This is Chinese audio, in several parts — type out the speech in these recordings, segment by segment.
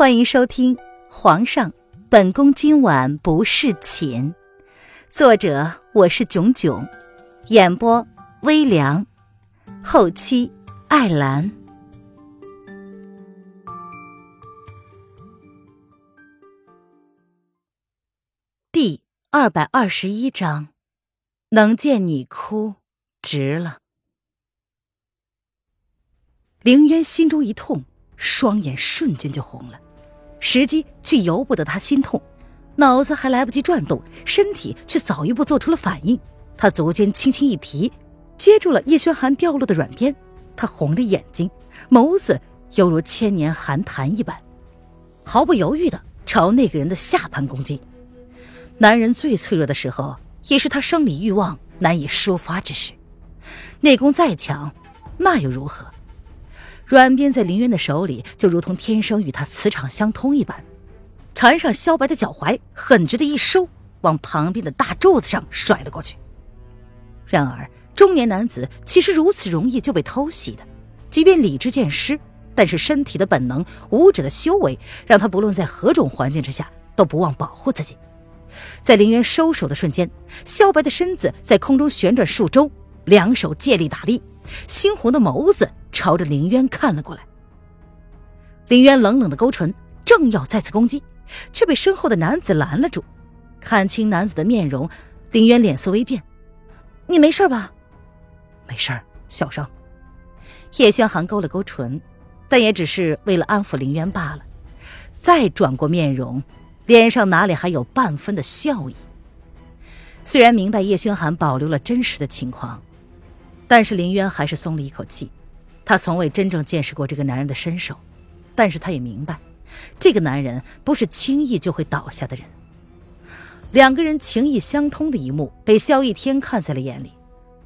欢迎收听《皇上，本宫今晚不侍寝》，作者我是囧囧，演播微凉，后期艾兰。第二百二十一章，能见你哭，值了。凌渊心中一痛，双眼瞬间就红了。时机却由不得他心痛，脑子还来不及转动，身体却早一步做出了反应。他足尖轻轻一提，接住了叶轩寒掉落的软鞭。他红着眼睛，眸子犹如千年寒潭一般，毫不犹豫地朝那个人的下盘攻击。男人最脆弱的时候，也是他生理欲望难以抒发之时。内功再强，那又如何？软鞭在林渊的手里，就如同天生与他磁场相通一般，缠上萧白的脚踝，狠绝的一收，往旁边的大柱子上甩了过去。然而，中年男子岂是如此容易就被偷袭的？即便理智渐失，但是身体的本能、武者的修为，让他不论在何种环境之下，都不忘保护自己。在林渊收手的瞬间，萧白的身子在空中旋转数周，两手借力打力，猩红的眸子。朝着林渊看了过来，林渊冷冷的勾唇，正要再次攻击，却被身后的男子拦了住。看清男子的面容，林渊脸色微变：“你没事吧？”“没事小伤。”叶轩寒勾了勾唇，但也只是为了安抚林渊罢了。再转过面容，脸上哪里还有半分的笑意？虽然明白叶轩寒保留了真实的情况，但是林渊还是松了一口气。他从未真正见识过这个男人的身手，但是他也明白，这个男人不是轻易就会倒下的人。两个人情意相通的一幕被萧逸天看在了眼里，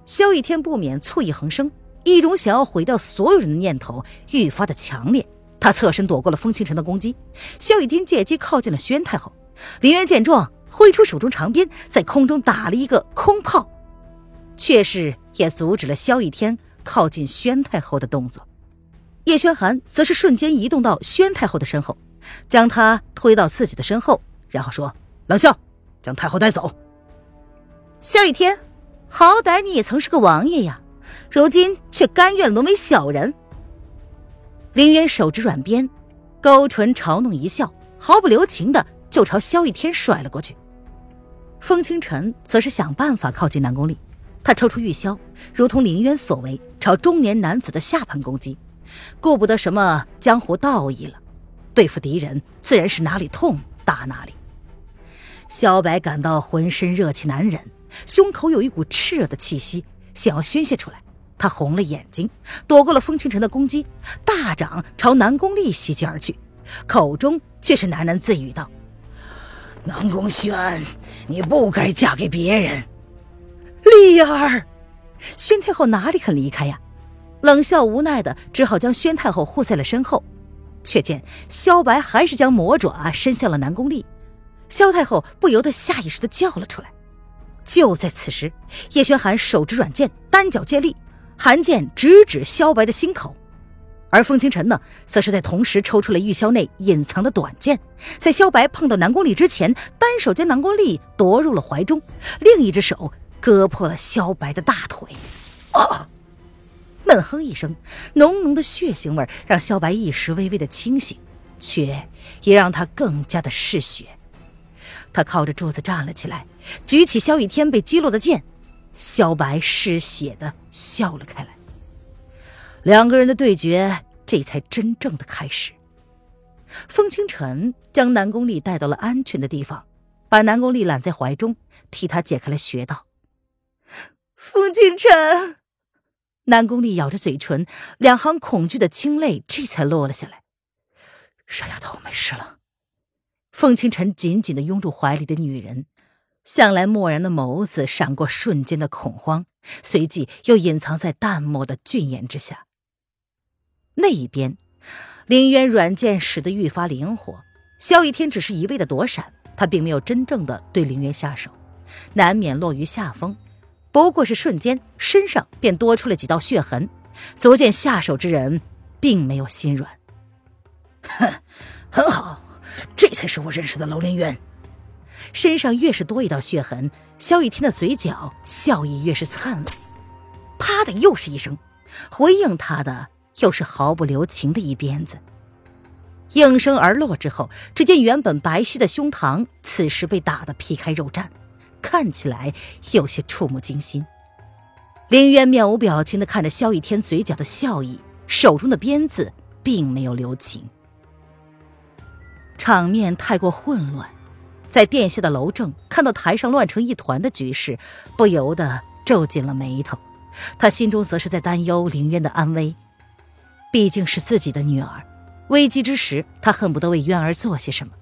萧逸天不免醋意横生，一种想要毁掉所有人的念头愈发的强烈。他侧身躲过了风清晨的攻击，萧逸天借机靠近了宣太后。林渊见状，挥出手中长鞭，在空中打了一个空炮，却是也阻止了萧逸天。靠近宣太后的动作，叶轩寒则是瞬间移动到宣太后的身后，将她推到自己的身后，然后说：“冷笑，将太后带走。”萧雨天，好歹你也曾是个王爷呀，如今却甘愿沦为小人。林渊手执软鞭，勾唇嘲弄一笑，毫不留情的就朝萧雨天甩了过去。风清晨则是想办法靠近南宫丽。他抽出玉箫，如同林渊所为，朝中年男子的下盘攻击，顾不得什么江湖道义了。对付敌人，自然是哪里痛打哪里。萧白感到浑身热气难忍，胸口有一股炽热的气息想要宣泄出来。他红了眼睛，躲过了风清晨的攻击，大掌朝南宫丽袭击而去，口中却是喃喃自语道：“南宫轩，你不该嫁给别人。”丽儿，宣太后哪里肯离开呀？冷笑无奈的，只好将宣太后护在了身后。却见萧白还是将魔爪伸向了南宫丽，萧太后不由得下意识的叫了出来。就在此时，叶轩寒手执软剑，单脚借力，寒剑直指萧白的心口。而风清晨呢，则是在同时抽出了玉箫内隐藏的短剑，在萧白碰到南宫丽之前，单手将南宫丽 夺入了怀中，另一只手。割破了萧白的大腿，啊！闷哼一声，浓浓的血腥味让萧白一时微微的清醒，却也让他更加的嗜血。他靠着柱子站了起来，举起萧逸天被击落的剑，萧白嗜血的笑了开来。两个人的对决这才真正的开始。风清晨将南宫丽带到了安全的地方，把南宫丽揽在怀中，替他解开了穴道。风清晨，南宫丽咬着嘴唇，两行恐惧的清泪这才落了下来。傻丫头，没事了。风清晨紧紧的拥住怀里的女人，向来漠然的眸子闪过瞬间的恐慌，随即又隐藏在淡漠的俊颜之下。那一边，林渊软剑使得愈发灵活，萧逸天只是一味的躲闪，他并没有真正的对林渊下手，难免落于下风。不过是瞬间，身上便多出了几道血痕，足见下手之人并没有心软。哼，很好，这才是我认识的楼林渊。身上越是多一道血痕，萧雨天的嘴角笑意越是灿烂。啪的，又是一声，回应他的又是毫不留情的一鞭子。应声而落之后，只见原本白皙的胸膛，此时被打得皮开肉绽，看起来有些触目惊心。林渊面无表情的看着萧雨天嘴角的笑意，手中的鞭子并没有留情。场面太过混乱，在殿下的楼正看到台上乱成一团的局势，不由得皱紧了眉头。他心中则是在担忧林渊的安危，毕竟是自己的女儿。危机之时，他恨不得为渊儿做些什么。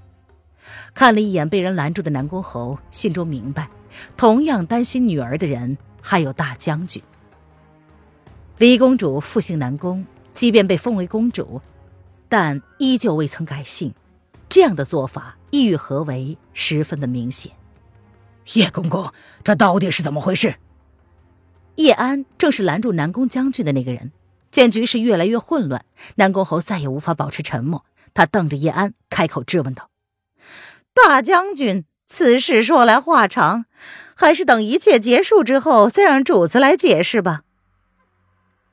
看了一眼被人拦住的南宫侯，心中明白，同样担心女儿的人还有大将军。李公主复姓南宫，即便被封为公主，但依旧未曾改姓。这样的做法意欲何为，十分的明显。叶公公，这到底是怎么回事？叶安正是拦住南宫将军的那个人。见局势越来越混乱，南宫侯再也无法保持沉默，他瞪着叶安，开口质问道：“大将军，此事说来话长，还是等一切结束之后再让主子来解释吧。”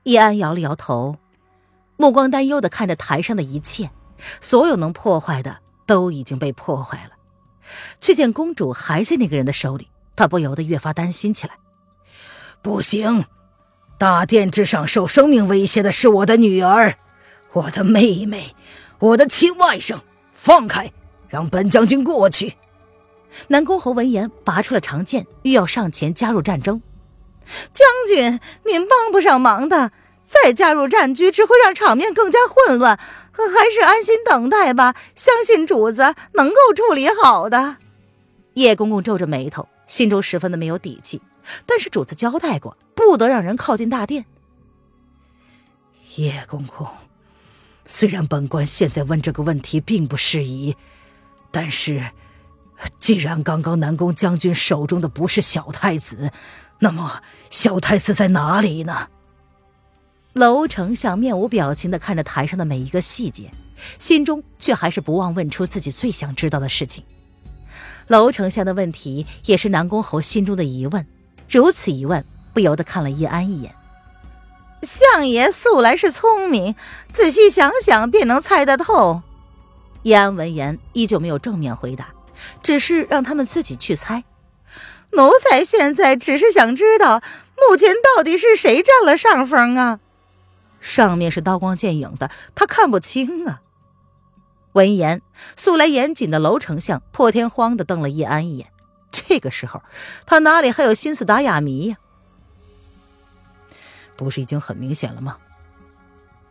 叶安摇了摇头，目光担忧的看着台上的一切，所有能破坏的都已经被破坏了，却见公主还在那个人的手里，他不由得越发担心起来。不行。大殿之上受生命威胁的是我的女儿，我的妹妹，我的亲外甥。放开，让本将军过去。南宫侯闻言，拔出了长剑，欲要上前加入战争。将军，您帮不上忙的，再加入战局只会让场面更加混乱，还是安心等待吧。相信主子能够处理好的。叶公公皱着眉头，心中十分的没有底气。但是主子交代过，不得让人靠近大殿。叶公公，虽然本官现在问这个问题并不适宜，但是既然刚刚南宫将军手中的不是小太子，那么小太子在哪里呢？楼丞相面无表情的看着台上的每一个细节，心中却还是不忘问出自己最想知道的事情。楼丞相的问题也是南宫侯心中的疑问。如此一问，不由得看了叶安一眼。相爷素来是聪明，仔细想想便能猜得透。叶安闻言，依旧没有正面回答，只是让他们自己去猜。奴才现在只是想知道，目前到底是谁占了上风啊？上面是刀光剑影的，他看不清啊。闻言，素来严谨的楼丞相破天荒的瞪了叶安一眼。这个时候，他哪里还有心思打哑谜呀？不是已经很明显了吗？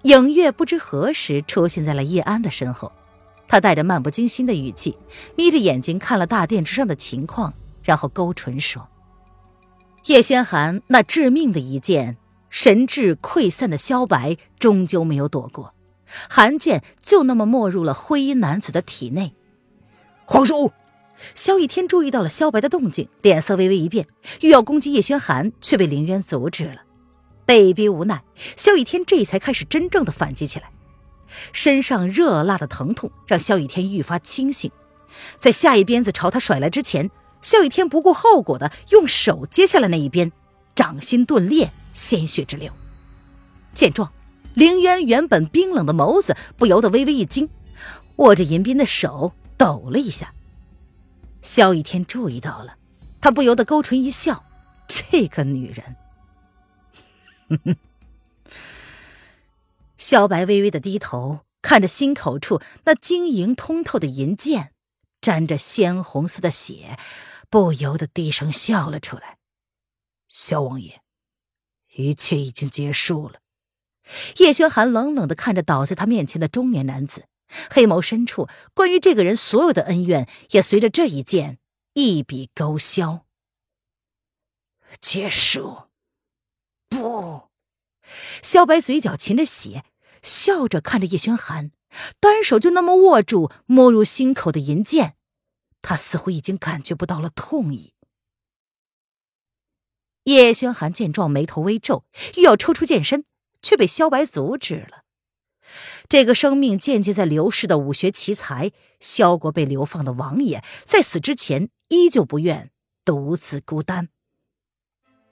影月不知何时出现在了叶安的身后，他带着漫不经心的语气，眯着眼睛看了大殿之上的情况，然后勾唇说：“叶仙寒那致命的一剑，神智溃散的萧白终究没有躲过，寒剑就那么没入了灰衣男子的体内。”皇叔。萧逸天注意到了萧白的动静，脸色微微一变，欲要攻击叶轩寒，却被凌渊阻止了。被逼无奈，萧逸天这才开始真正的反击起来。身上热辣的疼痛让萧雨天愈发清醒，在下一鞭子朝他甩来之前，萧雨天不顾后果的用手接下了那一鞭，掌心顿裂，鲜血直流。见状，凌渊原本冰冷的眸子不由得微微一惊，握着银鞭的手抖了一下。萧雨天注意到了，他不由得勾唇一笑：“这个女人。”哼哼萧白微微的低头，看着心口处那晶莹通透的银剑，沾着鲜红色的血，不由得低声笑了出来：“萧王爷，一切已经结束了。”叶轩寒冷冷的看着倒在他面前的中年男子。黑眸深处，关于这个人所有的恩怨，也随着这一剑一笔勾销。结束？不！萧白嘴角噙着血，笑着看着叶轩寒，单手就那么握住没入心口的银剑，他似乎已经感觉不到了痛意。叶轩寒见状，眉头微皱，欲要抽出剑身，却被萧白阻止了。这个生命渐渐在流逝的武学奇才，萧国被流放的王爷，在死之前依旧不愿独自孤单。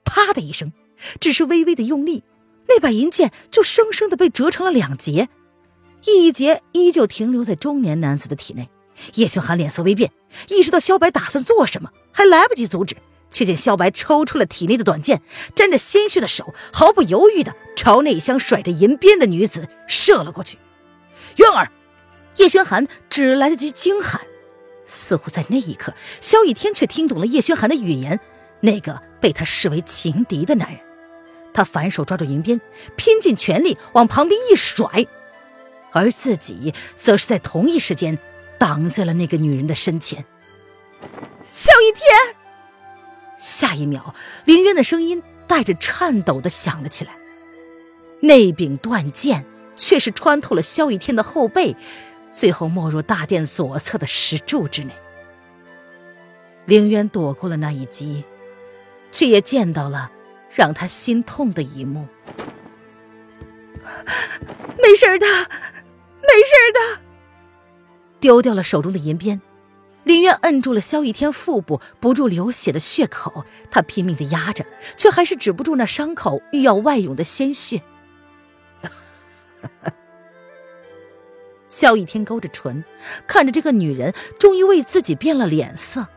啪的一声，只是微微的用力，那把银剑就生生的被折成了两截，一截依旧停留在中年男子的体内。叶轩寒脸色微变，意识到萧白打算做什么，还来不及阻止，却见萧白抽出了体内的短剑，沾着鲜血的手毫不犹豫的朝那厢甩着银鞭的女子射了过去。渊儿，叶轩寒只来得及惊喊，似乎在那一刻，萧逸天却听懂了叶轩寒的语言。那个被他视为情敌的男人，他反手抓住银鞭，拼尽全力往旁边一甩，而自己则是在同一时间。挡在了那个女人的身前。萧逸天，下一秒，林渊的声音带着颤抖的响了起来。那柄断剑却是穿透了萧逸天的后背，最后没入大殿左侧的石柱之内。林渊躲过了那一击，却也见到了让他心痛的一幕。没事的，没事的。丢掉了手中的银鞭，林渊摁住了萧逸天腹部不住流血的血口，他拼命的压着，却还是止不住那伤口欲要外涌的鲜血。萧逸天勾着唇，看着这个女人终于为自己变了脸色，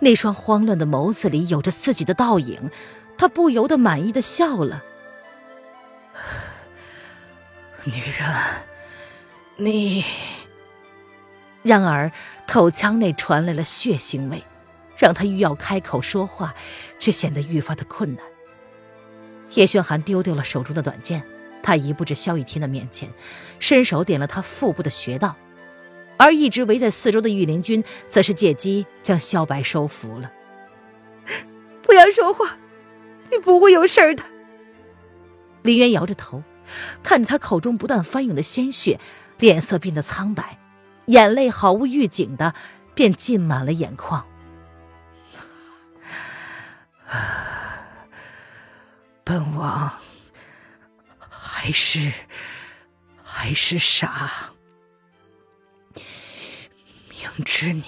那双慌乱的眸子里有着自己的倒影，他不由得满意的笑了。女人，你。然而，口腔内传来了血腥味，让他欲要开口说话，却显得愈发的困难。叶轩寒丢掉了手中的短剑，他移步至萧雨天的面前，伸手点了他腹部的穴道，而一直围在四周的御林军则是借机将萧白收服了。不要说话，你不会有事的。林渊摇着头，看着他口中不断翻涌的鲜血，脸色变得苍白。眼泪毫无预警的便浸满了眼眶。本王还是还是傻，明知你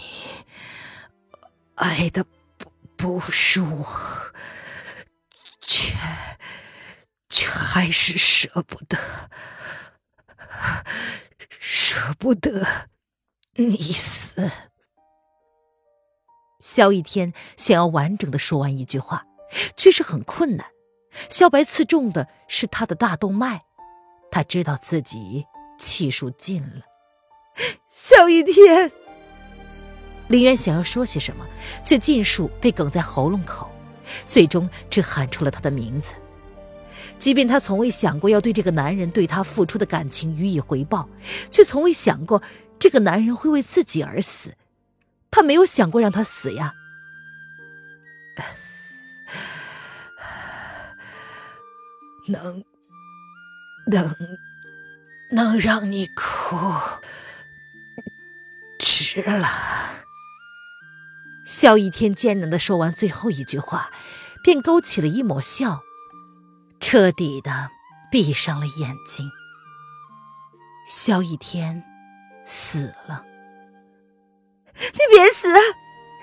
爱的不不是我，却还是舍不得，舍不得。你死！萧逸天想要完整的说完一句话，却是很困难。萧白刺中的是他的大动脉，他知道自己气数尽了。萧逸天，林渊想要说些什么，却尽数被哽在喉咙口，最终只喊出了他的名字。即便他从未想过要对这个男人对他付出的感情予以回报，却从未想过。这个男人会为自己而死，他没有想过让他死呀。能，能，能让你哭，值了。萧逸天艰难的说完最后一句话，便勾起了一抹笑，彻底的闭上了眼睛。萧逸天。死了！你别死，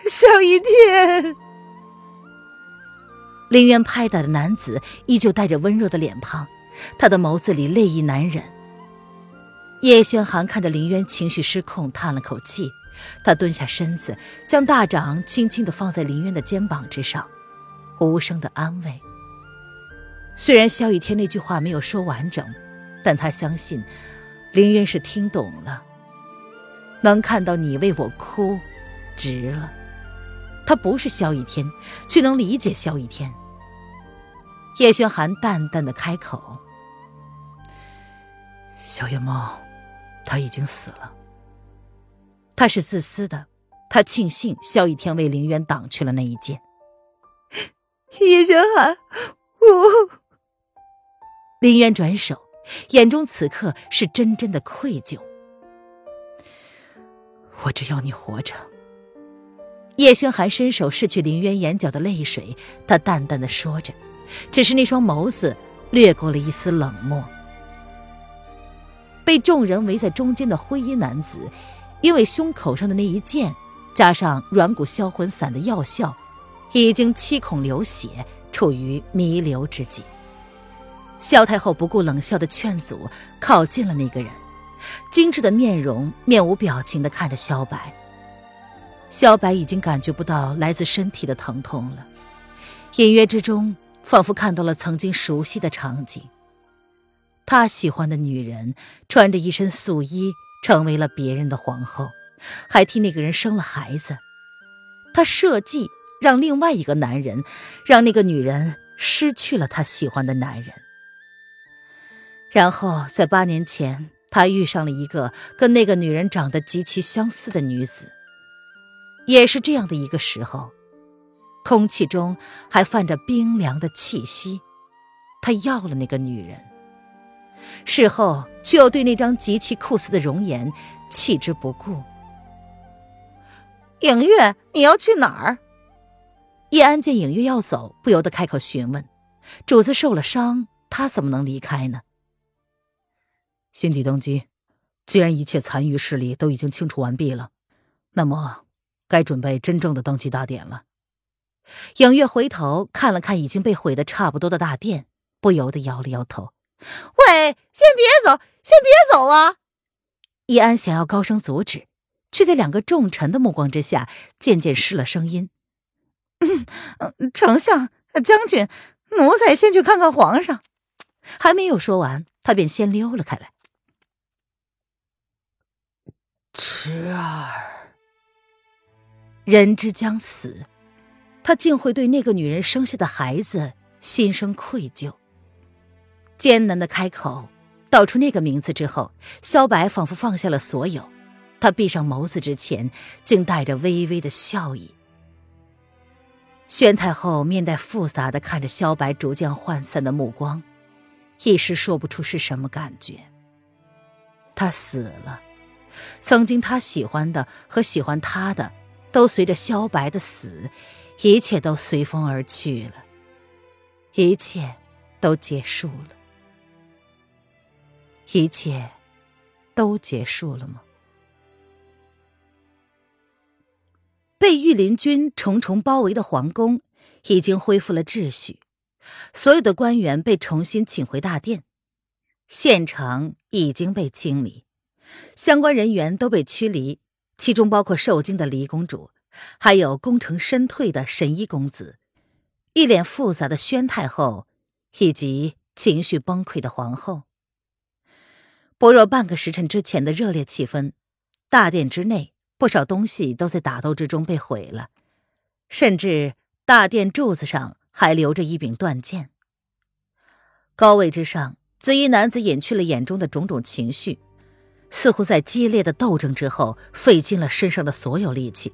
萧逸天！林渊拍打的男子依旧带着温热的脸庞，他的眸子里泪意难忍。叶轩寒看着林渊情绪失控，叹了口气，他蹲下身子，将大掌轻轻的放在林渊的肩膀之上，无声的安慰。虽然萧逸天那句话没有说完整，但他相信林渊是听懂了。能看到你为我哭，值了。他不是萧逸天，却能理解萧逸天。叶轩寒淡淡的开口：“小野猫，他已经死了。他是自私的，他庆幸萧逸天为凌渊挡去了那一剑。”叶轩寒，我。林渊转手，眼中此刻是真真的愧疚。我只要你活着。叶轩寒伸手拭去林渊眼角的泪水，他淡淡的说着，只是那双眸子掠过了一丝冷漠。被众人围在中间的灰衣男子，因为胸口上的那一剑，加上软骨销魂散的药效，已经七孔流血，处于弥留之际。萧太后不顾冷笑的劝阻，靠近了那个人，精致的面容面无表情的看着萧白。萧白已经感觉不到来自身体的疼痛了，隐约之中仿佛看到了曾经熟悉的场景。他喜欢的女人穿着一身素衣，成为了别人的皇后，还替那个人生了孩子。他设计让另外一个男人，让那个女人失去了他喜欢的男人。然后在八年前，他遇上了一个跟那个女人长得极其相似的女子。也是这样的一个时候，空气中还泛着冰凉的气息。他要了那个女人，事后却又对那张极其酷似的容颜弃之不顾。影月，你要去哪儿？叶安见影月要走，不由得开口询问：“主子受了伤，他怎么能离开呢？”新帝登基，既然一切残余势力都已经清除完毕了，那么。该准备真正的登基大典了。影月回头看了看已经被毁得差不多的大殿，不由得摇了摇头：“喂，先别走，先别走啊！”易安想要高声阻止，却在两个重臣的目光之下，渐渐失了声音。“嗯丞相、将军，奴才先去看看皇上。”还没有说完，他便先溜了开来。池儿。人之将死，他竟会对那个女人生下的孩子心生愧疚。艰难的开口道出那个名字之后，萧白仿佛放下了所有。他闭上眸子之前，竟带着微微的笑意。宣太后面带复杂的看着萧白逐渐涣散的目光，一时说不出是什么感觉。他死了，曾经他喜欢的和喜欢他的。都随着萧白的死，一切都随风而去了，一切都结束了，一切都结束了吗？被御林军重重包围的皇宫已经恢复了秩序，所有的官员被重新请回大殿，县城已经被清理，相关人员都被驱离。其中包括受惊的离公主，还有功成身退的神医公子，一脸复杂的宣太后，以及情绪崩溃的皇后。薄弱半个时辰之前的热烈气氛，大殿之内不少东西都在打斗之中被毁了，甚至大殿柱子上还留着一柄断剑。高位之上，紫衣男子隐去了眼中的种种情绪。似乎在激烈的斗争之后，费尽了身上的所有力气。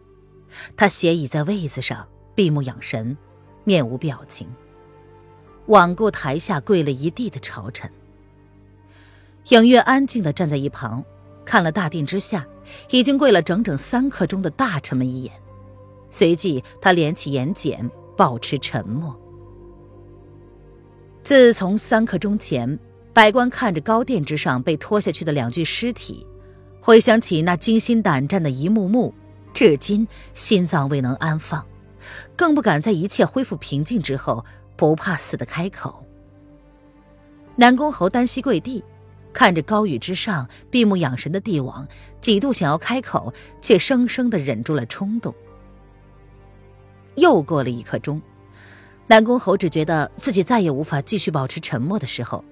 他斜倚在位子上，闭目养神，面无表情，罔顾台下跪了一地的朝臣。影月安静的站在一旁，看了大殿之下已经跪了整整三刻钟的大臣们一眼，随即他敛起眼睑，保持沉默。自从三刻钟前。百官看着高殿之上被拖下去的两具尸体，回想起那惊心胆战的一幕幕，至今心脏未能安放，更不敢在一切恢复平静之后不怕死的开口。南宫侯单膝跪地，看着高宇之上闭目养神的帝王，几度想要开口，却生生的忍住了冲动。又过了一刻钟，南宫侯只觉得自己再也无法继续保持沉默的时候。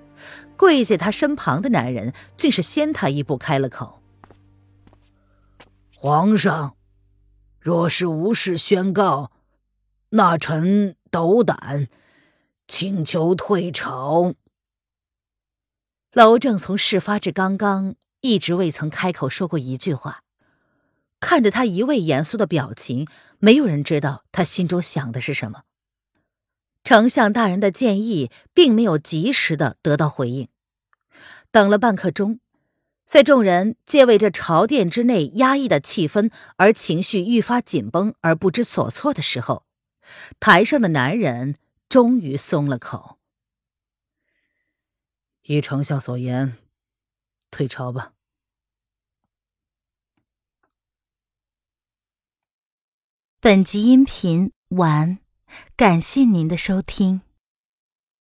跪在他身旁的男人竟是先他一步开了口：“皇上，若是无事宣告，那臣斗胆请求退朝。”娄正从事发至刚刚一直未曾开口说过一句话，看着他一味严肃的表情，没有人知道他心中想的是什么。丞相大人的建议并没有及时的得到回应，等了半刻钟，在众人皆为这朝殿之内压抑的气氛而情绪愈发紧绷而不知所措的时候，台上的男人终于松了口。依丞相所言，退朝吧。本集音频完，感谢您的收听。